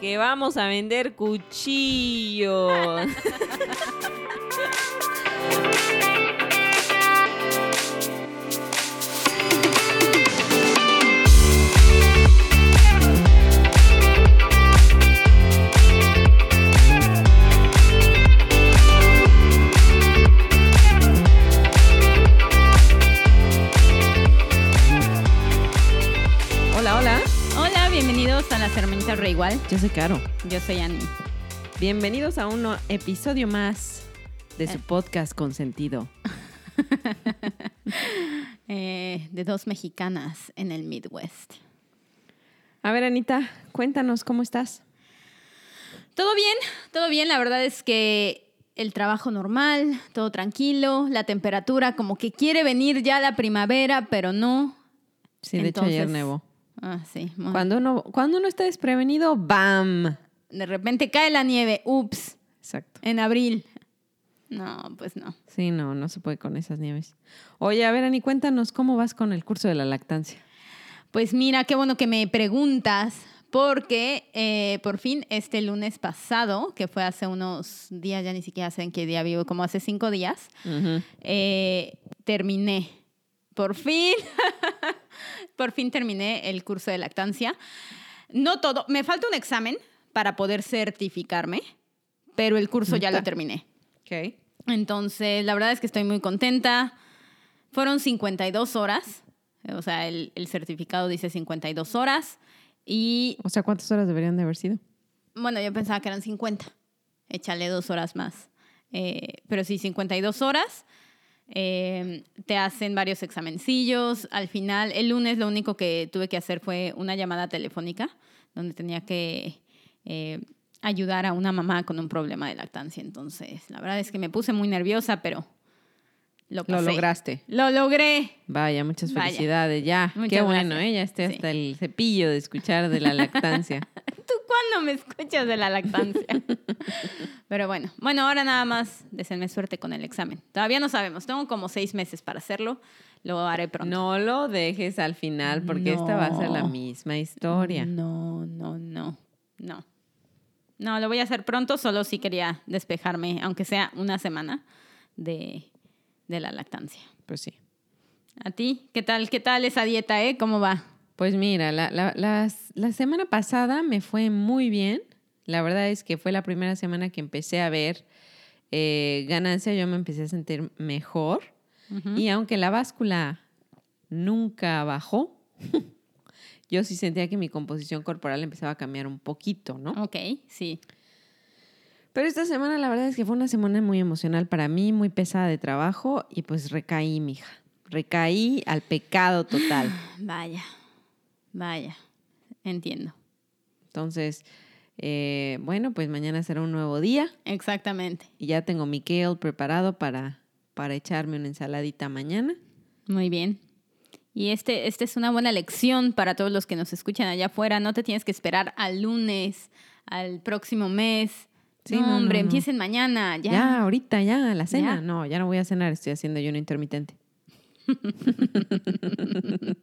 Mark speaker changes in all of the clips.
Speaker 1: que vamos a vender cuchillos.
Speaker 2: bienvenidos a las hermanitas Reigual.
Speaker 1: Yo soy Caro.
Speaker 2: Yo soy Ani.
Speaker 1: Bienvenidos a un episodio más de su
Speaker 2: Eh.
Speaker 1: podcast consentido.
Speaker 2: Eh, de dos mexicanas en el Midwest.
Speaker 1: A ver, Anita, cuéntanos cómo estás.
Speaker 2: Todo bien, todo bien. La verdad es que el trabajo normal, todo tranquilo, la temperatura como que quiere venir ya la primavera, pero no.
Speaker 1: Sí, de hecho ayer
Speaker 2: Entonces-
Speaker 1: nevó.
Speaker 2: Ah, sí.
Speaker 1: Cuando uno, cuando uno está desprevenido, ¡bam!
Speaker 2: De repente cae la nieve. Ups,
Speaker 1: Exacto.
Speaker 2: en abril. No, pues no.
Speaker 1: Sí, no, no se puede con esas nieves. Oye, a ver, Ani, cuéntanos cómo vas con el curso de la lactancia.
Speaker 2: Pues mira, qué bueno que me preguntas, porque eh, por fin este lunes pasado, que fue hace unos días, ya ni siquiera sé en qué día vivo, como hace cinco días, eh, terminé. Por fin, por fin terminé el curso de lactancia. No todo, me falta un examen para poder certificarme, pero el curso ya lo terminé.
Speaker 1: Ok.
Speaker 2: Entonces, la verdad es que estoy muy contenta. Fueron 52 horas, o sea, el, el certificado dice 52 horas. Y
Speaker 1: O sea, ¿cuántas horas deberían de haber sido?
Speaker 2: bueno, yo pensaba que eran 50. Échale dos horas más. Eh, pero sí, 52 horas. Eh, te hacen varios examencillos. Al final, el lunes lo único que tuve que hacer fue una llamada telefónica donde tenía que eh, ayudar a una mamá con un problema de lactancia. Entonces, la verdad es que me puse muy nerviosa, pero lo
Speaker 1: Lo
Speaker 2: pasé.
Speaker 1: lograste.
Speaker 2: Lo logré.
Speaker 1: Vaya, muchas
Speaker 2: Vaya.
Speaker 1: felicidades. Ya,
Speaker 2: Muchas
Speaker 1: qué bueno,
Speaker 2: gracias.
Speaker 1: ¿eh? Ya esté
Speaker 2: Sí.
Speaker 1: hasta el cepillo de escuchar de la lactancia.
Speaker 2: ¿Tú cuándo me escuchas de la lactancia? Pero bueno, bueno, ahora nada más deseenme suerte con el examen. Todavía no sabemos, tengo como seis meses para hacerlo, lo haré pronto.
Speaker 1: No lo dejes al final porque esta va a ser la
Speaker 2: No.
Speaker 1: misma historia.
Speaker 2: No, no, no, no. No, lo voy a hacer pronto, solo si quería despejarme, aunque sea una semana, de, de la lactancia.
Speaker 1: Pues sí.
Speaker 2: ¿A ti? ¿Qué tal? ¿Qué tal esa dieta, eh? ¿Cómo va?
Speaker 1: Pues mira, la, la- las- la semana pasada me fue muy bien. La verdad es que fue la primera semana que empecé a ver eh, ganancia, yo me empecé a sentir mejor. Y aunque la báscula nunca bajó, yo sí sentía que mi composición corporal empezaba a cambiar un poquito, ¿no?
Speaker 2: Ok, sí.
Speaker 1: Pero esta semana la verdad es que fue una semana muy emocional para mí, muy pesada de trabajo y pues recaí, mija. Recaí al pecado total.
Speaker 2: Vaya, vaya, entiendo.
Speaker 1: Entonces, eh, bueno, pues mañana será un nuevo día
Speaker 2: Exactamente.
Speaker 1: y ya tengo mi kale preparado para, para echarme una ensaladita mañana.
Speaker 2: Muy bien. Y este, este es una buena lección para todos los que nos escuchan allá afuera. No te tienes que esperar al lunes, al próximo mes.
Speaker 1: Sí,
Speaker 2: no,
Speaker 1: no,
Speaker 2: hombre,
Speaker 1: no,
Speaker 2: empiecen mañana, ya.
Speaker 1: Ya, ahorita, ya, la cena.
Speaker 2: Ya.
Speaker 1: No, ya no voy a cenar, estoy haciendo ayuno intermitente.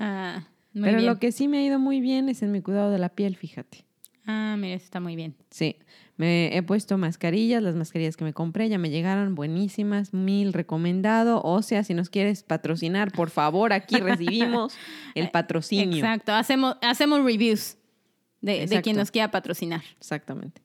Speaker 2: Ah, muy
Speaker 1: Pero
Speaker 2: bien.
Speaker 1: lo que sí me ha ido muy bien es en mi cuidado de la piel, fíjate.
Speaker 2: Ah, mira, eso está muy bien.
Speaker 1: Sí, me he puesto mascarillas, las mascarillas que me compré ya me llegaron buenísimas, mil recomendado. O sea, si nos quieres patrocinar, por favor, aquí recibimos el patrocinio.
Speaker 2: Exacto, hacemos, hacemos reviews de, de quien nos quiera patrocinar.
Speaker 1: Exactamente.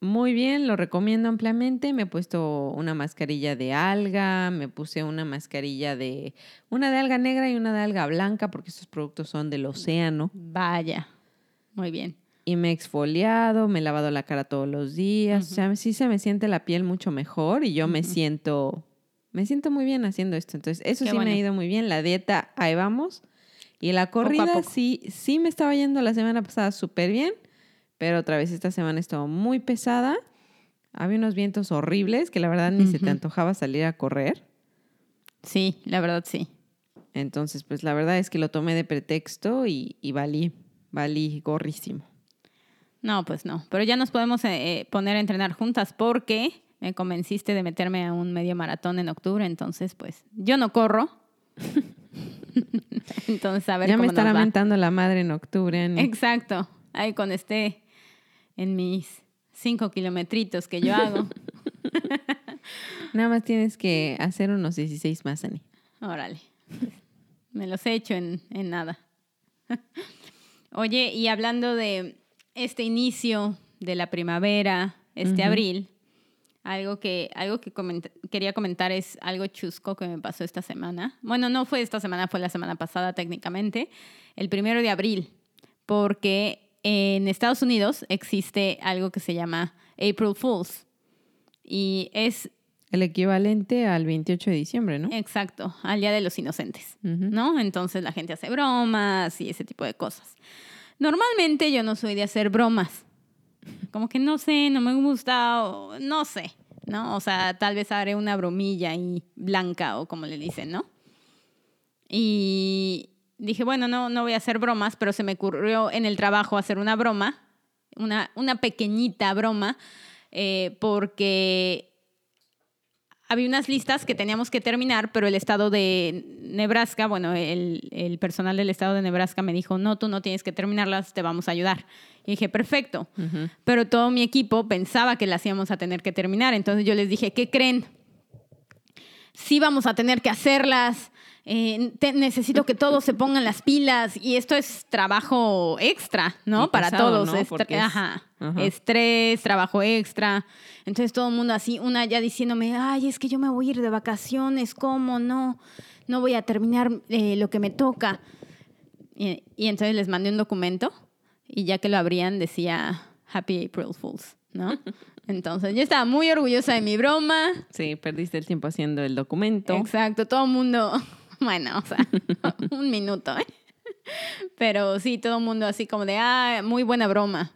Speaker 1: Muy bien, lo recomiendo ampliamente. Me he puesto una mascarilla de alga, me puse una mascarilla de una de alga negra y una de alga blanca porque estos productos son del océano.
Speaker 2: Vaya, muy bien.
Speaker 1: Y me he exfoliado, me he lavado la cara todos los días.
Speaker 2: Ujú.
Speaker 1: O sea, sí se me siente la piel mucho mejor y yo me siento, me siento muy bien haciendo esto. Entonces, eso
Speaker 2: Qué
Speaker 1: sí me ha ido muy bien. La dieta, ahí vamos. Y la corrida
Speaker 2: poco.
Speaker 1: sí, sí me estaba yendo la semana pasada súper bien, pero otra vez esta semana estuvo muy pesada. Había unos vientos horribles que la verdad ni se te antojaba salir a correr.
Speaker 2: Sí, la verdad sí.
Speaker 1: Entonces, pues la verdad es que lo tomé de pretexto y, y valí, valí gorrísimo.
Speaker 2: No, pues no. Pero ya nos podemos eh, eh, poner a entrenar juntas porque me convenciste de meterme a un medio maratón en octubre. Entonces, pues yo no corro. entonces, a ver
Speaker 1: ya
Speaker 2: cómo
Speaker 1: me estará
Speaker 2: nos va.
Speaker 1: mentando la madre en octubre.
Speaker 2: Exacto. Ahí con este en mis cinco kilometritos que yo hago.
Speaker 1: Nada más tienes que hacer unos 16 más, Ani.
Speaker 2: Órale. Me los he hecho en, en nada. Oye, y hablando de este inicio de la primavera, este abril, algo que, algo que coment- quería comentar es algo chusco que me pasó esta semana. Bueno, no fue esta semana, fue la semana pasada técnicamente, el primero de abril, porque en Estados Unidos existe algo que se llama April Fools. Y es
Speaker 1: El equivalente al 28 de diciembre, ¿no?
Speaker 2: exacto, al Día de los Inocentes. ¿no? Entonces la gente hace bromas y ese tipo de cosas. Normalmente yo no soy de hacer bromas. Como que no sé, no me gusta, o no sé, ¿no? O sea, tal vez haré una bromilla y blanca o como le dicen, ¿no? Y dije, bueno, no, no voy a hacer bromas, pero se me ocurrió en el trabajo hacer una broma, una, una pequeñita broma, eh, porque había unas listas que teníamos que terminar, pero el estado de Nebraska, bueno, el, el personal del estado de Nebraska me dijo, no, tú no tienes que terminarlas, te vamos a ayudar. Y dije, perfecto. Pero todo mi equipo pensaba que las íbamos a tener que terminar. Entonces yo les dije, ¿qué creen? Sí vamos a tener que hacerlas. Eh, te- necesito que todos se pongan las pilas. Y esto es trabajo extra, ¿no?
Speaker 1: Y
Speaker 2: Para
Speaker 1: pesado,
Speaker 2: todos.
Speaker 1: ¿no?
Speaker 2: Estre-
Speaker 1: Porque es-
Speaker 2: Ajá.
Speaker 1: Ajá.
Speaker 2: Estrés, trabajo extra. Entonces todo el mundo así, una ya diciéndome, ay, es que yo me voy a ir de vacaciones, ¿cómo? No, no voy a terminar eh, lo que me toca. Y, y entonces les mandé un documento y ya que lo abrían decía Happy April Fools, ¿no? Entonces yo estaba muy orgullosa de mi broma.
Speaker 1: Sí, perdiste el tiempo haciendo el documento.
Speaker 2: Exacto, todo el mundo, bueno, o sea, un minuto, ¿eh? Pero sí, todo el mundo así como de, ah, muy buena broma.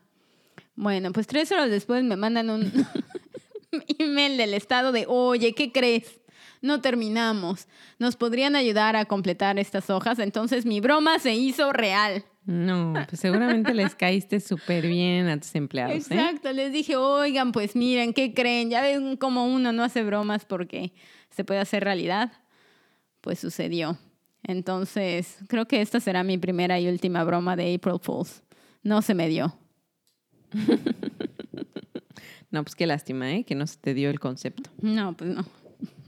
Speaker 2: Bueno, pues tres horas después me mandan un email del estado de, oye, ¿qué crees? No terminamos. ¿Nos podrían ayudar a completar estas hojas? Entonces mi broma se hizo real.
Speaker 1: No, pues seguramente les caíste súper bien a tus empleados, ¿eh?
Speaker 2: Exacto, les dije, oigan, pues miren, ¿qué creen? Ya ven cómo uno no hace bromas porque se puede hacer realidad. Pues sucedió. Entonces, creo que esta será mi primera y última broma de April Fools. No se me dio.
Speaker 1: No, pues qué lástima, ¿eh? Que no se te dio el concepto.
Speaker 2: No, pues no.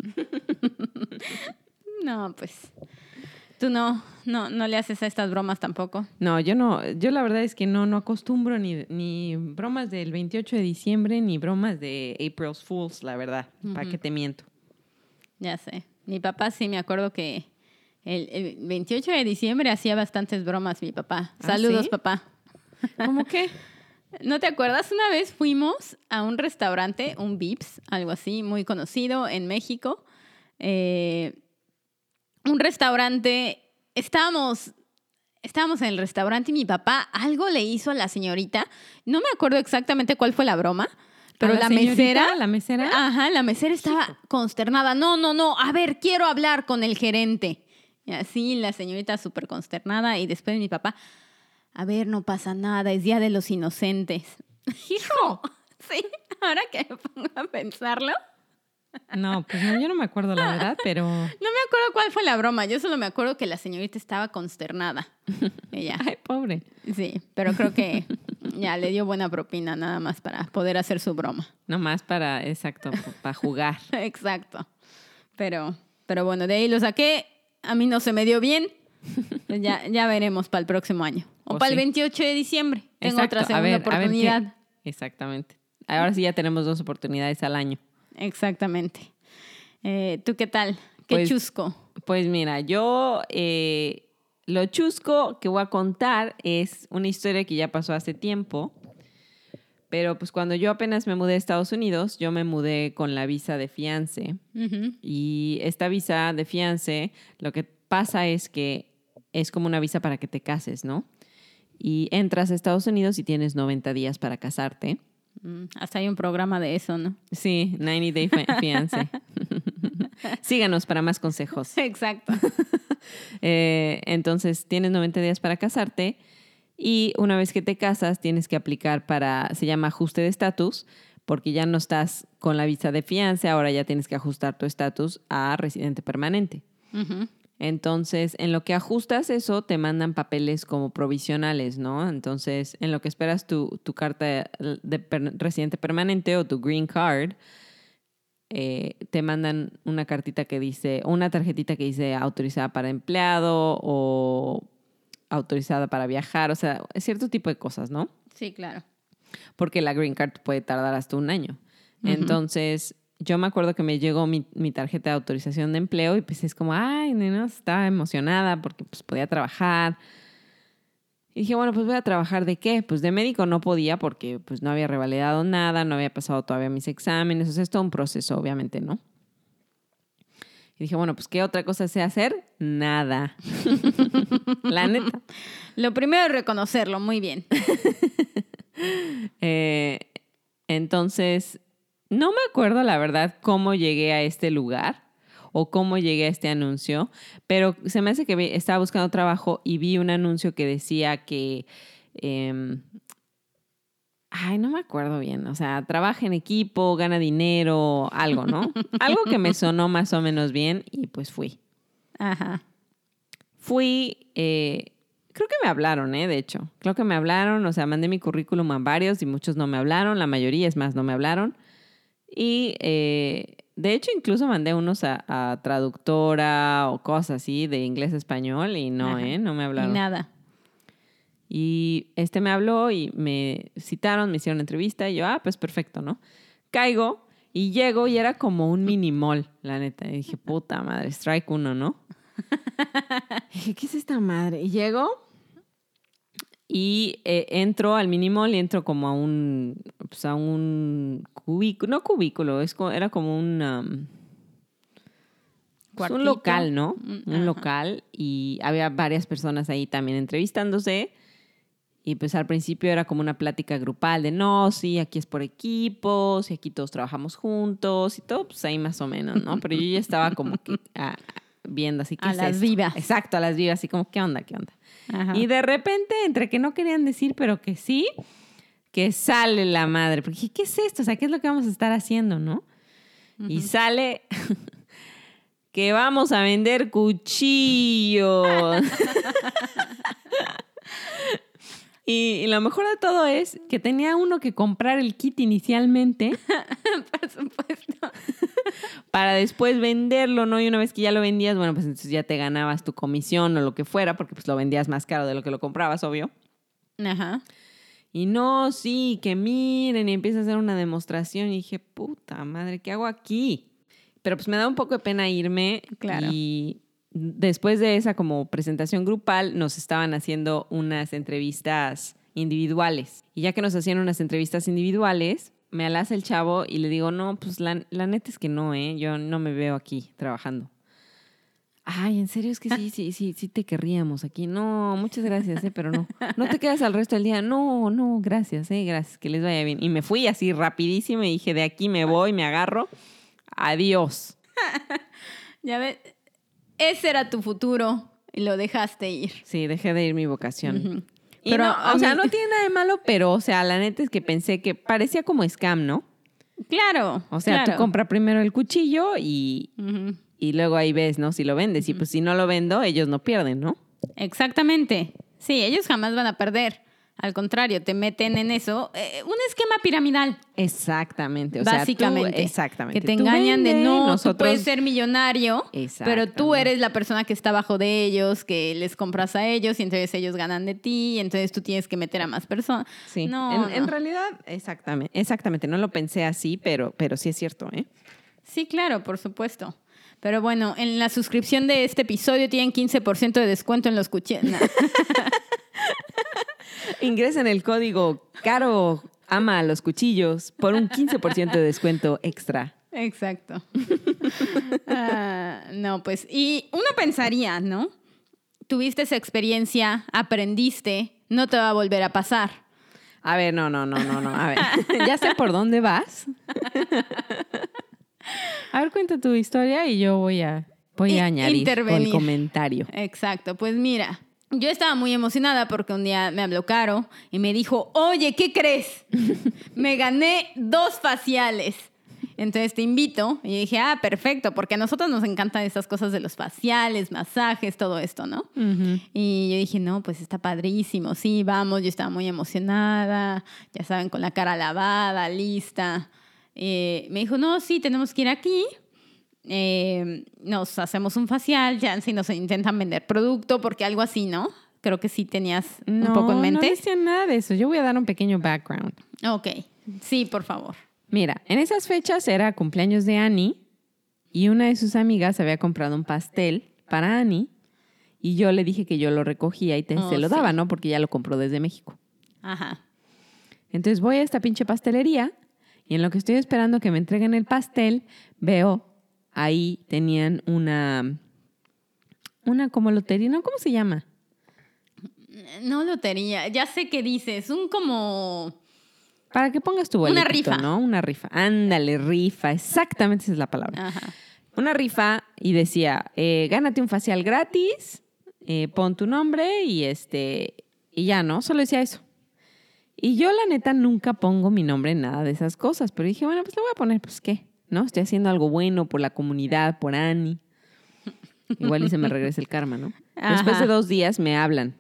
Speaker 2: no, pues. Tú no, no, no le haces a estas bromas tampoco.
Speaker 1: No, yo no, yo la verdad es que no, no acostumbro ni, ni bromas del 28 de diciembre ni bromas de April's Fools, la verdad. ¿Para qué te miento?
Speaker 2: Ya sé. Mi papá sí me acuerdo que el, el 28 de diciembre hacía bastantes bromas mi papá.
Speaker 1: ¿Ah,
Speaker 2: Saludos,
Speaker 1: sí?
Speaker 2: papá.
Speaker 1: ¿Cómo qué?
Speaker 2: ¿No te acuerdas? Una vez fuimos a un restaurante, un Vips, algo así, muy conocido en México. Eh, un restaurante, estábamos, estábamos en el restaurante y mi papá algo le hizo a la señorita. No me acuerdo exactamente cuál fue la broma, pero
Speaker 1: ¿A
Speaker 2: la, mesera...
Speaker 1: La mesera.
Speaker 2: Ajá, la mesera estaba consternada. No, no, no, a ver, quiero hablar con el gerente. Y así la señorita súper consternada y después mi papá, a ver, no pasa nada, es Día de los Inocentes. Hijo, sí, ahora que me pongo a pensarlo,
Speaker 1: No, pues no, yo no me acuerdo la verdad, pero.
Speaker 2: no me acuerdo cuál fue la broma, yo solo me acuerdo que la señorita estaba consternada. Ella,
Speaker 1: Ay, pobre.
Speaker 2: sí, pero creo que ya le dio buena propina nada más para poder hacer su broma.
Speaker 1: Nomás para, exacto, para jugar.
Speaker 2: Exacto. Pero, pero bueno, de ahí lo saqué. A mí no se me dio bien. Ya, ya veremos para el próximo año. O para el
Speaker 1: sí.
Speaker 2: 28 de diciembre. Tengo
Speaker 1: Exacto,
Speaker 2: otra segunda
Speaker 1: ver,
Speaker 2: oportunidad.
Speaker 1: Exactamente. Ahora sí ya tenemos dos oportunidades al año.
Speaker 2: Exactamente. Eh, ¿Tú qué tal? ¿Qué
Speaker 1: Pues-
Speaker 2: chusco?
Speaker 1: Pues mira, yo eh, lo chusco que voy a contar es una historia que ya pasó hace tiempo, pero pues cuando yo apenas me mudé a Estados Unidos, yo me mudé con la visa de fiance y esta visa de fiance, lo que pasa es que es como una visa para que te cases, ¿no? Y entras a Estados Unidos y tienes 90 días para casarte.
Speaker 2: Mm, hasta hay un programa de eso, ¿no?
Speaker 1: Sí, 90 Day Fi- Fiance. Síganos para más consejos.
Speaker 2: Exacto.
Speaker 1: Eh, entonces, tienes 90 días para casarte y una vez que te casas, tienes que aplicar para, se llama ajuste de estatus, porque ya no estás con la visa de fianza, ahora ya tienes que ajustar tu estatus a residente permanente. Entonces, en lo que ajustas eso, te mandan papeles como provisionales, ¿no? Entonces, en lo que esperas tu, tu carta de per- residente permanente o tu green card, eh, te mandan una cartita que dice, una tarjetita que dice autorizada para empleado o autorizada para viajar, o sea, cierto tipo de cosas, ¿no?
Speaker 2: Sí, claro.
Speaker 1: Porque la green card puede tardar hasta un año. Entonces, yo me acuerdo que me llegó mi, mi tarjeta de autorización de empleo y pues es como, ay, nena, estaba emocionada porque pues podía trabajar. Y dije, bueno, pues voy a trabajar de qué? Pues de médico no podía porque pues no había revalidado nada, no había pasado todavía mis exámenes, o sea, es todo un proceso, obviamente, ¿no? Y dije, bueno, pues ¿qué otra cosa sé hacer? Nada. La neta.
Speaker 2: Lo primero es reconocerlo, muy bien.
Speaker 1: Eh, entonces, no me acuerdo la verdad cómo llegué a este lugar o cómo llegué a este anuncio, pero se me hace que estaba buscando trabajo y vi un anuncio que decía que... em, ay, no me acuerdo bien. O sea, trabaja en equipo, gana dinero, algo, ¿no? algo que me sonó más o menos bien y pues fui.
Speaker 2: Ajá.
Speaker 1: Fui, eh, creo que me hablaron, ¿eh? De hecho, creo que me hablaron, o sea, mandé mi currículum a varios y muchos no me hablaron, la mayoría es más, no me hablaron. Y eh, de hecho, incluso mandé unos a, a traductora o cosas así de inglés a español y no,
Speaker 2: Ajá.
Speaker 1: ¿eh? No me hablaron.
Speaker 2: nada.
Speaker 1: Y este me habló y me citaron, me hicieron entrevista y yo, ah, pues perfecto, ¿no? Caigo y llego y era como un mini mall, la neta. Y dije, puta madre, strike uno, ¿no? Y dije, ¿qué es esta madre? Y llego y eh, entro al mini mall y entro como a un, pues a un cubículo, no cubículo, es era como un... um, pues un local, ¿no?
Speaker 2: Mm,
Speaker 1: Un local y había varias personas ahí también entrevistándose. Y pues al principio era como una plática grupal de no, sí, aquí es por equipos y aquí todos trabajamos juntos y todo, pues ahí más o menos, ¿no? Pero yo ya estaba como que ah, viendo así que
Speaker 2: A las vivas.
Speaker 1: Exacto, a las vivas, así como, ¿qué onda? ¿Qué onda?
Speaker 2: Ajá.
Speaker 1: Y de repente, entre que no querían decir, pero que sí, que sale la madre. Porque dije, ¿qué es esto? O sea, ¿qué es lo que vamos a estar haciendo, no? Y sale que vamos a vender cuchillos. y, y lo mejor de todo es que tenía uno que comprar el kit inicialmente
Speaker 2: Por supuesto.
Speaker 1: para después venderlo, ¿no? Y una vez que ya lo vendías, bueno, pues entonces ya te ganabas tu comisión o lo que fuera, porque pues lo vendías más caro de lo que lo comprabas, obvio.
Speaker 2: Ajá.
Speaker 1: Y no, sí, que miren, y empieza a hacer una demostración. Y dije, puta madre, ¿qué hago aquí? Pero pues me da un poco de pena irme.
Speaker 2: Claro.
Speaker 1: Y después de esa como presentación grupal, nos estaban haciendo unas entrevistas individuales. Y ya que nos hacían unas entrevistas individuales, me alaza el chavo y le digo, no, pues la, la neta es que no, ¿eh? Yo no me veo aquí trabajando. Ay, en serio es que sí, sí, sí, sí te querríamos aquí. No, muchas gracias, ¿eh? pero no. No te quedas al resto del día. No, no, gracias, ¿eh? Gracias, que les vaya bien. Y me fui así rapidísimo y dije, de aquí me voy, me agarro. Adiós.
Speaker 2: Ya ves, ese era tu futuro y lo dejaste ir.
Speaker 1: Sí, dejé de ir mi vocación.
Speaker 2: Pero
Speaker 1: no, o sea, no tiene nada de malo, pero, o sea, la neta es que pensé que parecía como scam, ¿no?
Speaker 2: Claro.
Speaker 1: O sea,
Speaker 2: claro.
Speaker 1: tú compras primero el cuchillo y, y luego ahí ves, ¿no? Si lo vendes. Y pues si no lo vendo, ellos no pierden, ¿no?
Speaker 2: Exactamente. Sí, ellos jamás van a perder. Al contrario, te meten en eso. eh, un esquema piramidal,
Speaker 1: Exactamente. O sea, tú-
Speaker 2: básicamente.
Speaker 1: exactamente.
Speaker 2: Que te engañan de no,
Speaker 1: nosotros...
Speaker 2: tú puedes ser millonario, pero tú eres la persona que está abajo de ellos, que les compras a ellos y entonces ellos ganan de ti y entonces tú tienes que meter a más personas.
Speaker 1: Sí,
Speaker 2: No,
Speaker 1: en, en
Speaker 2: no.
Speaker 1: realidad, exactamente, exactamente, no lo pensé así, pero, pero sí es cierto, ¿eh?
Speaker 2: Sí, claro, por supuesto. Pero bueno, en la suscripción de este episodio tienen 15% de descuento en los cuchillos.
Speaker 1: Ingresen el código CARO ama a los cuchillos por un 15% de descuento extra.
Speaker 2: Exacto. Ah, no, pues, y uno pensaría, ¿no? Tuviste esa experiencia, aprendiste, no te va a volver a pasar.
Speaker 1: A ver, no, no, no, no, no, a ver, ya sé por dónde vas. A ver, cuenta tu historia y yo voy a, voy
Speaker 2: I-
Speaker 1: a añadir el comentario.
Speaker 2: Exacto, pues mira, yo estaba muy emocionada porque un día me habló Caro y me dijo, oye, ¿qué crees? Me gané dos faciales. Entonces te invito. Y dije, ah, perfecto, porque a nosotros nos encantan esas cosas de los faciales, masajes, todo esto, ¿no? Y yo dije, no, pues está padrísimo, sí, vamos, yo estaba muy emocionada, ya saben, con la cara lavada, lista. Eh, me dijo, no, sí, tenemos que ir aquí. Eh, nos hacemos un facial, ya si nos intentan vender producto, porque algo así, ¿no? Creo que sí tenías un poco en mente.
Speaker 1: No decía nada de eso. Yo voy a dar un pequeño background.
Speaker 2: Ok, sí, por favor.
Speaker 1: Mira, en esas fechas era cumpleaños de Annie y una de sus amigas había comprado un pastel para Annie y yo le dije que yo lo recogía y te,
Speaker 2: Oh,
Speaker 1: se lo
Speaker 2: sí.
Speaker 1: daba, ¿no? Porque ya lo compró desde México.
Speaker 2: Ajá.
Speaker 1: Entonces voy a esta pinche pastelería y en lo que estoy esperando que me entreguen el pastel, veo ahí tenían una, una como lotería, ¿no? ¿Cómo se llama?
Speaker 2: No lotería, ya sé qué dices, un como...
Speaker 1: Para que pongas tu
Speaker 2: Una
Speaker 1: boletito,
Speaker 2: rifa.
Speaker 1: ¿no? Una rifa. Ándale, rifa. Exactamente esa es la palabra.
Speaker 2: Ajá.
Speaker 1: Una rifa y decía, eh, gánate un facial gratis, eh, pon tu nombre y este y ya, ¿no? Solo decía eso. Y yo la neta nunca pongo mi nombre en nada de esas cosas, pero dije, bueno, pues le voy a poner, pues qué, ¿no? Estoy haciendo algo bueno por la comunidad, por Annie. Igual y se me regresa el karma, ¿no? Después de dos días me hablan.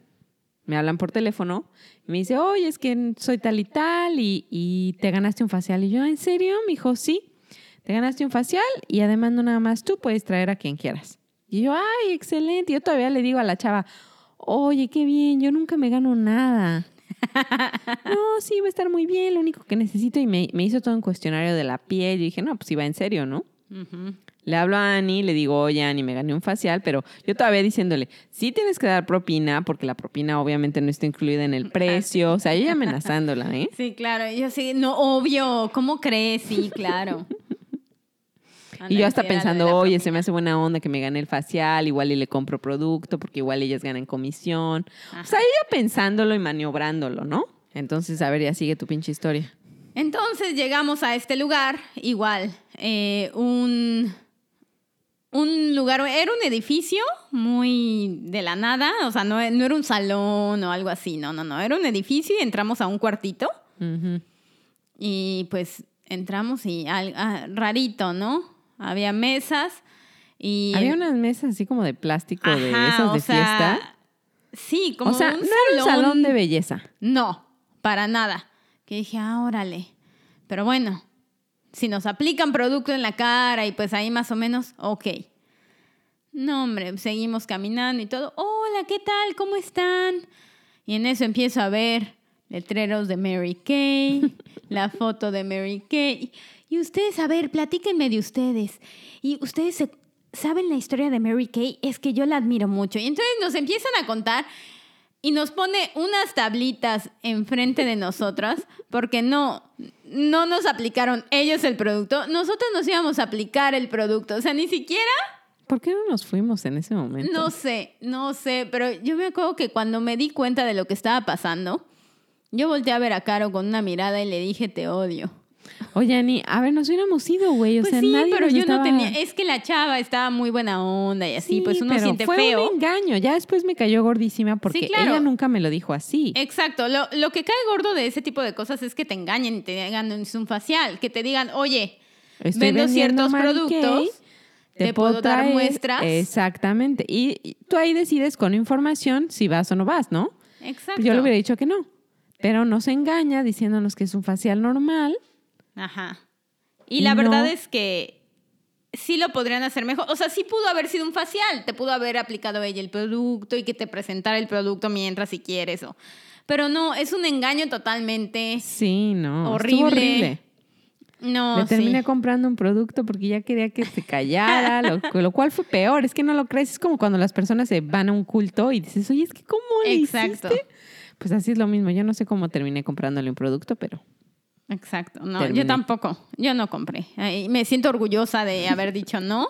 Speaker 1: Me hablan por teléfono y me dice, oye, es que soy tal y tal y, y te ganaste un facial. Y yo, ¿en serio? Me dijo, sí. Te ganaste un facial y además no nada más tú puedes traer a quien quieras. Y yo, ay, excelente. Y yo todavía le digo a la chava, oye, qué bien, yo nunca me gano nada. No, sí, va a estar muy bien, lo único que necesito. Y me, me hizo todo un cuestionario de la piel. Y dije, no, pues iba en serio, ¿no? Le hablo a Ani, le digo, oye, Ani, me gané un facial, pero yo todavía diciéndole, sí tienes que dar propina, porque la propina obviamente no está incluida en el precio. O sea, yo ya amenazándola, ¿eh?
Speaker 2: Sí, claro, yo sí, no, obvio, ¿cómo crees? Sí, claro.
Speaker 1: Y yo hasta pensando, oye, se me hace buena onda que me gane el facial, igual y le compro producto, porque igual ellas ganan comisión. O sea, ella pensándolo y maniobrándolo, ¿no? Entonces, a ver, ya sigue tu pinche historia.
Speaker 2: Entonces llegamos a este lugar, igual, eh, un, un lugar, era un edificio muy de la nada, o sea, no, no era un salón o algo así, no, no, no, era un edificio y entramos a un cuartito y pues entramos y al- ah, rarito, ¿no? Había mesas y...
Speaker 1: Había unas mesas así como de plástico de esas de
Speaker 2: sea,
Speaker 1: fiesta.
Speaker 2: Sí, como
Speaker 1: O sea,
Speaker 2: un
Speaker 1: no era un salón de belleza.
Speaker 2: No, para nada. Que dije, ah, órale. Pero bueno, si nos aplican producto en la cara y pues ahí más o menos, ok. No, hombre, seguimos caminando y todo. Hola, ¿qué tal? ¿Cómo están? Y en eso empiezo a ver letreros de Mary Kay, la foto de Mary Kay. Y ustedes, a ver, platíquenme de ustedes. Y ustedes se- saben la historia de Mary Kay, es que yo la admiro mucho. Y entonces nos empiezan a contar y nos pone unas tablitas enfrente de nosotras porque no, no nos aplicaron ellos el producto, nosotros nos íbamos a aplicar el producto. O sea, ni siquiera,
Speaker 1: ¿Por qué no nos fuimos en ese momento?
Speaker 2: no sé, no sé, pero yo me acuerdo que cuando me di cuenta de lo que estaba pasando, yo volteé a ver a Caro con una mirada y le dije, te odio.
Speaker 1: Oye, Ani, a ver, nos hubiéramos ido, güey. O
Speaker 2: Pues
Speaker 1: sea,
Speaker 2: sí,
Speaker 1: nadie
Speaker 2: pero
Speaker 1: nos
Speaker 2: yo
Speaker 1: estaba-
Speaker 2: no tenía, es que la chava estaba muy buena onda y así,
Speaker 1: Sí,
Speaker 2: pues uno
Speaker 1: pero
Speaker 2: siente
Speaker 1: fue
Speaker 2: feo.
Speaker 1: un engaño. Ya después me cayó gordísima porque
Speaker 2: claro.
Speaker 1: ella nunca me lo dijo así.
Speaker 2: Exacto. Lo, lo que cae gordo de ese tipo de cosas es que te engañen y te hagan un facial. Que te digan, oye,
Speaker 1: Estoy
Speaker 2: vendo ciertos
Speaker 1: Mary
Speaker 2: productos,
Speaker 1: Kay,
Speaker 2: te puedo dar muestras.
Speaker 1: Exactamente. Y, y tú ahí decides con información si vas o no vas, ¿no?
Speaker 2: Exacto.
Speaker 1: Yo le hubiera dicho que no. Pero nos engaña diciéndonos que es un facial normal.
Speaker 2: Ajá. Y, la
Speaker 1: no-
Speaker 2: verdad es que sí lo podrían hacer mejor. O sea, sí pudo haber sido un facial. Te pudo haber aplicado ella el producto y que te presentara el producto mientras si quieres. O... Pero no, es un engaño totalmente.
Speaker 1: Sí, no.
Speaker 2: Horrible.
Speaker 1: Horrible.
Speaker 2: No,
Speaker 1: Le terminé
Speaker 2: sí.
Speaker 1: comprando un producto porque ya quería que se callara, lo, lo cual fue peor. Es que no lo crees. Es como cuando las personas se van a un culto y dices, oye, es que ¿cómo le
Speaker 2: Exacto.
Speaker 1: hiciste? Pues así es lo mismo. Yo no sé cómo terminé comprándole un producto, pero
Speaker 2: Exacto. No,
Speaker 1: Terminé.
Speaker 2: yo tampoco. Yo no compré. Ay, Me siento orgullosa de haber dicho no.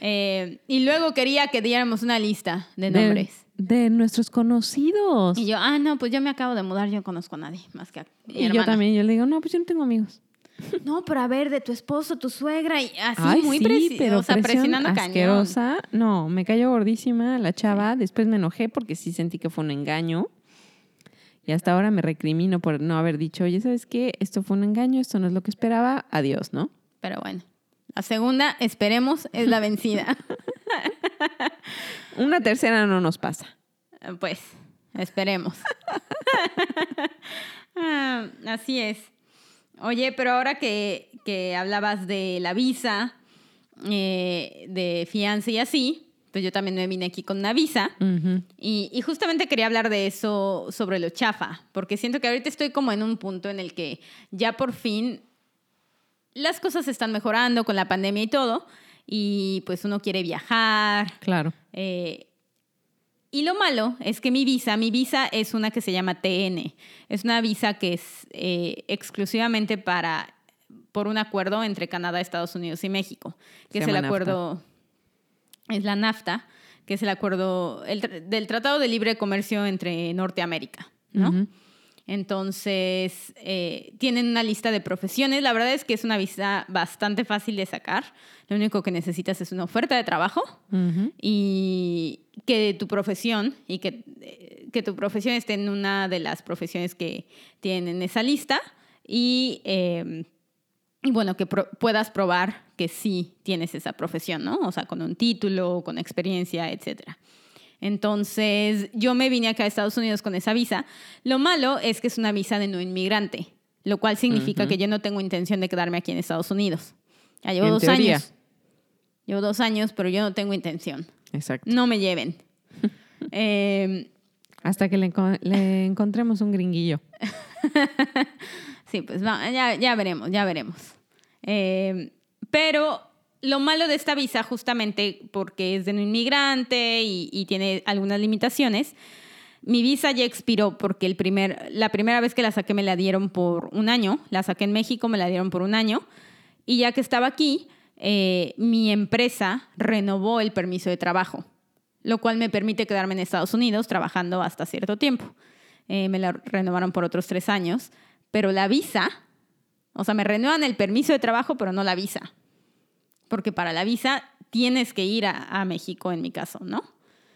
Speaker 2: Eh, y luego quería que diéramos una lista de nombres.
Speaker 1: de nuestros conocidos.
Speaker 2: Y yo, ah, no, pues yo me acabo de mudar, yo no conozco a nadie más que a mi
Speaker 1: Y yo también, yo le digo, no, pues yo no tengo amigos.
Speaker 2: No, pero a ver, de tu esposo, tu suegra, y así
Speaker 1: Ay,
Speaker 2: muy
Speaker 1: sí,
Speaker 2: presi-
Speaker 1: pero
Speaker 2: o sea, presionando cañón.
Speaker 1: asquerosa. No, me cayó gordísima la chava. Después me enojé porque sí sentí que fue un engaño. Y hasta ahora me recrimino por no haber dicho, oye, ¿sabes qué? Esto fue un engaño, esto no es lo que esperaba. Adiós, ¿no?
Speaker 2: Pero bueno, la segunda, esperemos, es la vencida.
Speaker 1: Una tercera no nos pasa.
Speaker 2: Pues, esperemos. Ah, así es. Oye, pero ahora que, que hablabas de la visa, eh, de fianza y así, pues yo también me vine aquí con una visa. Y, y justamente quería hablar de eso sobre lo chafa, porque siento que ahorita estoy como en un punto en el que ya por fin las cosas están mejorando con la pandemia y todo, y pues uno quiere viajar.
Speaker 1: Claro.
Speaker 2: eh, y lo malo es que mi visa, mi visa es una que se llama TN, es una visa que es eh, exclusivamente para, por un acuerdo entre Canadá, Estados Unidos y México, que
Speaker 1: Se
Speaker 2: es el acuerdo, es la NAFTA, que es el acuerdo el del Tratado de Libre Comercio entre Norteamérica, ¿no? Entonces, eh, tienen una lista de profesiones. La verdad es que es una visa bastante fácil de sacar. Lo único que necesitas es una oferta de trabajo y que tu profesión y que, eh, que tu profesión esté en una de las profesiones que tienen en esa lista y, eh, y bueno, que pro- puedas probar que sí tienes esa profesión, ¿no? O sea, con un título, con experiencia, etcétera. Entonces, yo me vine acá a Estados Unidos con esa visa. Lo malo es que es una visa de no inmigrante, lo cual significa que yo no tengo intención de quedarme aquí en Estados Unidos. Ya llevo
Speaker 1: En
Speaker 2: dos
Speaker 1: teoría.
Speaker 2: años. Llevo dos años, pero yo no tengo intención.
Speaker 1: Exacto.
Speaker 2: No me lleven. Eh,
Speaker 1: Hasta que le, enco- le encontremos un gringuillo.
Speaker 2: sí, pues ya, ya veremos, ya veremos. Eh, pero lo malo de esta visa, justamente porque es de un inmigrante y, tiene algunas limitaciones, mi visa ya expiró porque el primer, la primera vez que la saqué me la dieron por un año, la saqué en México, me la dieron por un año, y ya que estaba aquí, eh, mi empresa renovó el permiso de trabajo, lo cual me permite quedarme en Estados Unidos trabajando hasta cierto tiempo. Eh, me la renovaron por otros tres años, pero la visa, o sea, me renuevan el permiso de trabajo, pero no la visa, porque para la visa tienes que ir a, a México en mi caso, ¿no?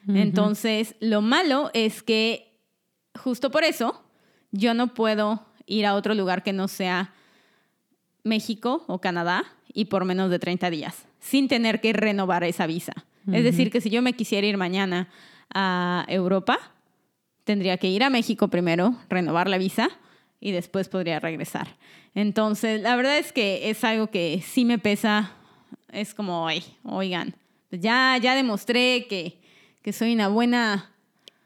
Speaker 2: Entonces, lo malo es que justo por eso yo no puedo ir a otro lugar que no sea México o Canadá y por menos de 30 días, sin tener que renovar esa visa. Es decir, que si yo me quisiera ir mañana a Europa, tendría que ir a México primero, renovar la visa y después podría regresar. Entonces, la verdad es que es algo que sí me pesa. Es como, "Ay, oigan, ya, ya demostré que, que soy una buena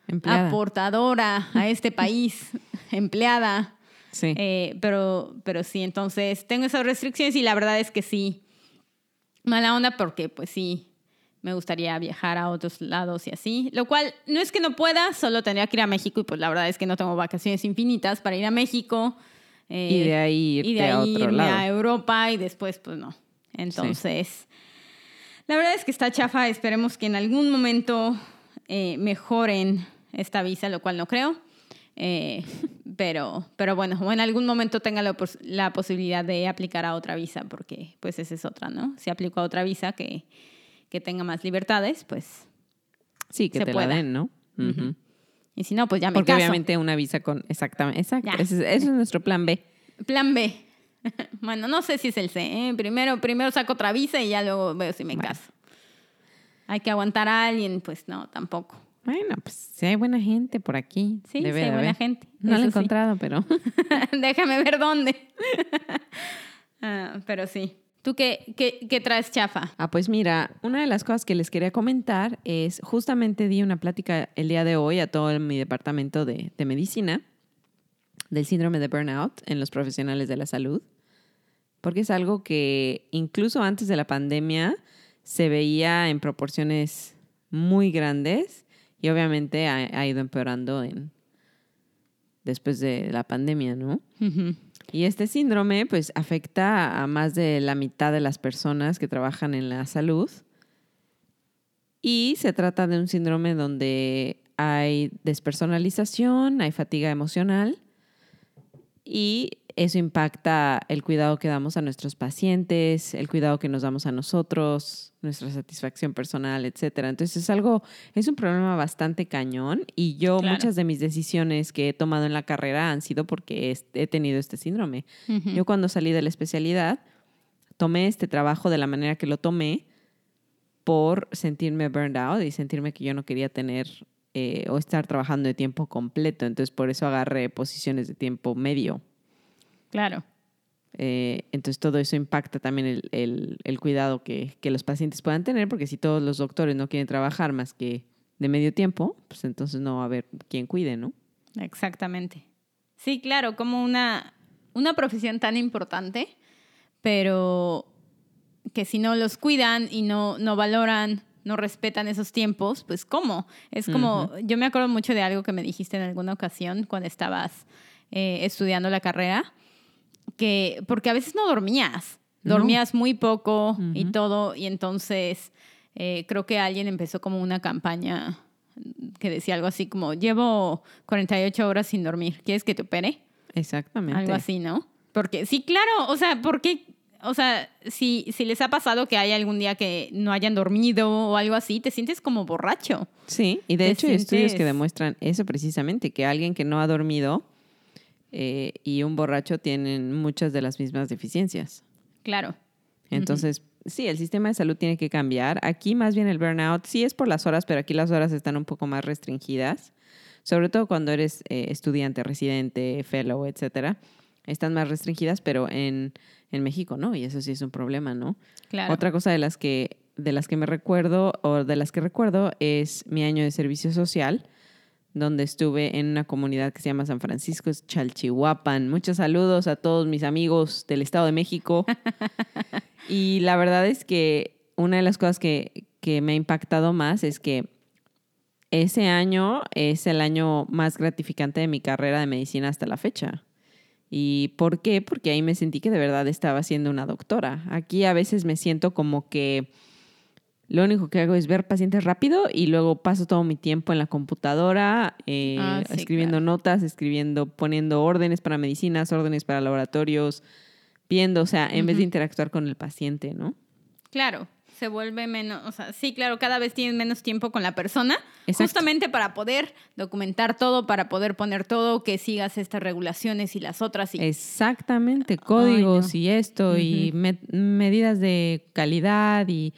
Speaker 1: Empleada.
Speaker 2: aportadora a este país, empleada.
Speaker 1: Sí.
Speaker 2: Eh, pero, pero sí, entonces tengo esas restricciones y la verdad es que sí, mala onda porque pues sí, me gustaría viajar a otros lados y así. Lo cual no es que no pueda, solo tendría que ir a México y pues la verdad es que no tengo vacaciones infinitas para ir a México. eh,
Speaker 1: y de ahí irte
Speaker 2: y de
Speaker 1: a
Speaker 2: ahí
Speaker 1: otro
Speaker 2: irme
Speaker 1: lado.
Speaker 2: a Europa y después pues no. Entonces, la verdad es que está chafa. Esperemos que en algún momento eh, mejoren esta visa, lo cual no creo. Eh, pero, pero bueno, o en algún momento tenga la, pos- la posibilidad de aplicar a otra visa, porque pues esa es otra, ¿no? Si aplico a otra visa que, que tenga más libertades, pues...
Speaker 1: sí, que
Speaker 2: se
Speaker 1: te
Speaker 2: pueda.
Speaker 1: la den, ¿no?
Speaker 2: Y si no, pues ya me
Speaker 1: Porque
Speaker 2: caso.
Speaker 1: obviamente una visa con... Exactamente. Exacto. Ese es nuestro plan B.
Speaker 2: Plan B. bueno, no sé si es el C. ¿eh? Primero, primero saco otra visa y ya luego veo si me
Speaker 1: Bueno.
Speaker 2: caso. Hay que aguantar a alguien, pues no, tampoco.
Speaker 1: Bueno, pues si hay buena gente por aquí.
Speaker 2: Sí,
Speaker 1: debe
Speaker 2: sí,
Speaker 1: de
Speaker 2: buena gente.
Speaker 1: No la he
Speaker 2: sí.
Speaker 1: encontrado, pero...
Speaker 2: Déjame ver dónde. Ah, pero sí. ¿Tú qué, qué, qué traes chafa?
Speaker 1: Ah, pues mira, una de las cosas que les quería comentar es, justamente di una plática el día de hoy a todo mi departamento de, de medicina del síndrome de burnout en los profesionales de la salud, porque es algo que incluso antes de la pandemia se veía en proporciones muy grandes y obviamente ha, ha ido empeorando en, después de la pandemia, ¿no? Y este síndrome pues afecta a más de la mitad de las personas que trabajan en la salud. Y se trata de un síndrome donde hay despersonalización, hay fatiga emocional y eso impacta el cuidado que damos a nuestros pacientes, el cuidado que nos damos a nosotros, nuestra satisfacción personal, etcétera. Entonces es algo, es un problema bastante cañón y yo
Speaker 2: Claro.
Speaker 1: muchas de mis decisiones que he tomado en la carrera han sido porque he tenido este síndrome. Yo cuando salí de la especialidad tomé este trabajo de la manera que lo tomé por sentirme burned out y sentirme que yo no quería tener eh, o estar trabajando de tiempo completo. Entonces, por eso agarré posiciones de tiempo medio.
Speaker 2: Claro.
Speaker 1: Eh, entonces, todo eso impacta también el, el, el cuidado que, que los pacientes puedan tener, porque si todos los doctores no quieren trabajar más que de medio tiempo, pues entonces no va a haber quien cuide, ¿no?
Speaker 2: Exactamente. Sí, claro, como una, una profesión tan importante, pero que si no los cuidan y no, no valoran, no respetan esos tiempos, pues ¿cómo? Es como, yo me acuerdo mucho de algo que me dijiste en alguna ocasión cuando estabas eh, estudiando la carrera, que porque a veces no dormías, dormías muy poco y todo, y entonces eh, creo que alguien empezó como una campaña que decía algo así como, llevo 48 horas sin dormir, ¿quieres que te opere?
Speaker 1: Exactamente.
Speaker 2: Algo así, ¿no? Porque sí, claro, o sea, porque, o sea, si, si les ha pasado que hay algún día que no hayan dormido o algo así, te sientes como borracho.
Speaker 1: Sí, y de hecho hay estudios que demuestran eso precisamente, que alguien que no ha dormido eh, y un borracho tienen muchas de las mismas deficiencias.
Speaker 2: Claro.
Speaker 1: Entonces, sí, el sistema de salud tiene que cambiar. Aquí más bien el burnout sí es por las horas, pero aquí las horas están un poco más restringidas, sobre todo cuando eres eh, estudiante, residente, fellow, etcétera. Están más restringidas, pero en, en México no, y eso sí es un problema, ¿no?
Speaker 2: Claro.
Speaker 1: Otra cosa de las que de las que me recuerdo o de las que recuerdo es mi año de servicio social, donde estuve en una comunidad que se llama San Francisco Chalchihuapan. Muchos saludos a todos mis amigos del Estado de México. y la verdad es que una de las cosas que, que me ha impactado más es que ese año es el año más gratificante de mi carrera de medicina hasta la fecha. ¿Y por qué? Porque ahí me sentí que de verdad estaba siendo una doctora. Aquí a veces me siento como que lo único que hago es ver pacientes rápido y luego paso todo mi tiempo en la computadora, eh,
Speaker 2: Ah, sí,
Speaker 1: escribiendo
Speaker 2: claro.
Speaker 1: notas, escribiendo, poniendo órdenes para medicinas, órdenes para laboratorios, viendo, o sea, en vez de interactuar con el paciente, ¿no?
Speaker 2: Claro, se vuelve menos, o sea, sí, claro, cada vez tienes menos tiempo con la persona,
Speaker 1: Exacto.
Speaker 2: justamente para poder documentar todo, para poder poner todo, que sigas estas regulaciones y las otras. Y,
Speaker 1: Exactamente, códigos
Speaker 2: no.
Speaker 1: y esto, y me- medidas de calidad y,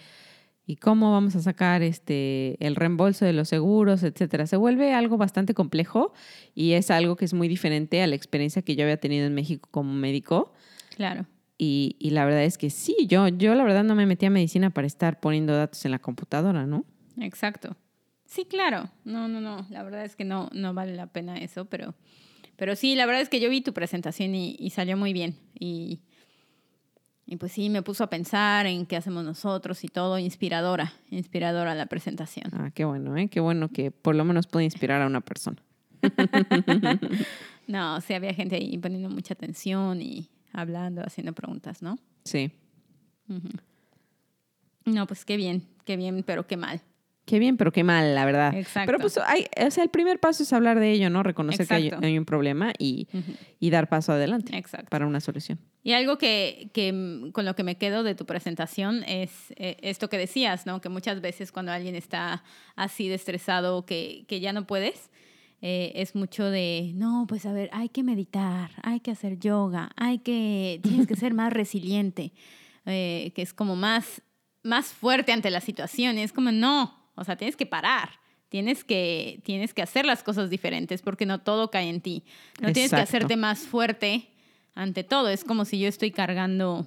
Speaker 1: y cómo vamos a sacar este el reembolso de los seguros, etcétera. Se vuelve algo bastante complejo y es algo que es muy diferente a la experiencia que yo había tenido en México como médico.
Speaker 2: claro,
Speaker 1: Y, y la verdad es que sí, yo, yo la verdad no me metí a medicina para estar poniendo datos en la computadora, ¿no?
Speaker 2: exacto. Sí, claro. No, no, no. La verdad es que no, no vale la pena eso, pero, pero sí, la verdad es que yo vi tu presentación y, y salió muy bien. Y, y pues sí, me puso a pensar en qué hacemos nosotros y todo. Inspiradora, inspiradora la presentación.
Speaker 1: Ah, qué bueno, ¿eh? Qué bueno que por lo menos puede inspirar a una persona.
Speaker 2: No, sí, había gente ahí poniendo mucha atención y hablando, haciendo preguntas, ¿no?
Speaker 1: Sí.
Speaker 2: No, pues qué bien, qué bien, pero qué mal.
Speaker 1: Qué bien, pero qué mal, la verdad.
Speaker 2: Exacto.
Speaker 1: Pero pues, hay, o sea, el primer paso es hablar de ello, ¿no? Reconocer que hay, un problema y, dar paso adelante
Speaker 2: Exacto.
Speaker 1: para una solución.
Speaker 2: Y algo que, que, mm, con lo que me quedo de tu presentación es eh, esto que decías, ¿no? Que muchas veces cuando alguien está así de estresado que, que ya no puedes, eh, es mucho de, no, pues a ver, hay que meditar, hay que hacer yoga, hay que, tienes que ser más resiliente, eh, que es como más, más fuerte ante la situación. Y es como, no, o sea, tienes que parar. Tienes que, tienes que hacer las cosas diferentes porque no todo cae en ti. No tienes que hacerte más fuerte ante todo. Es como si yo estoy cargando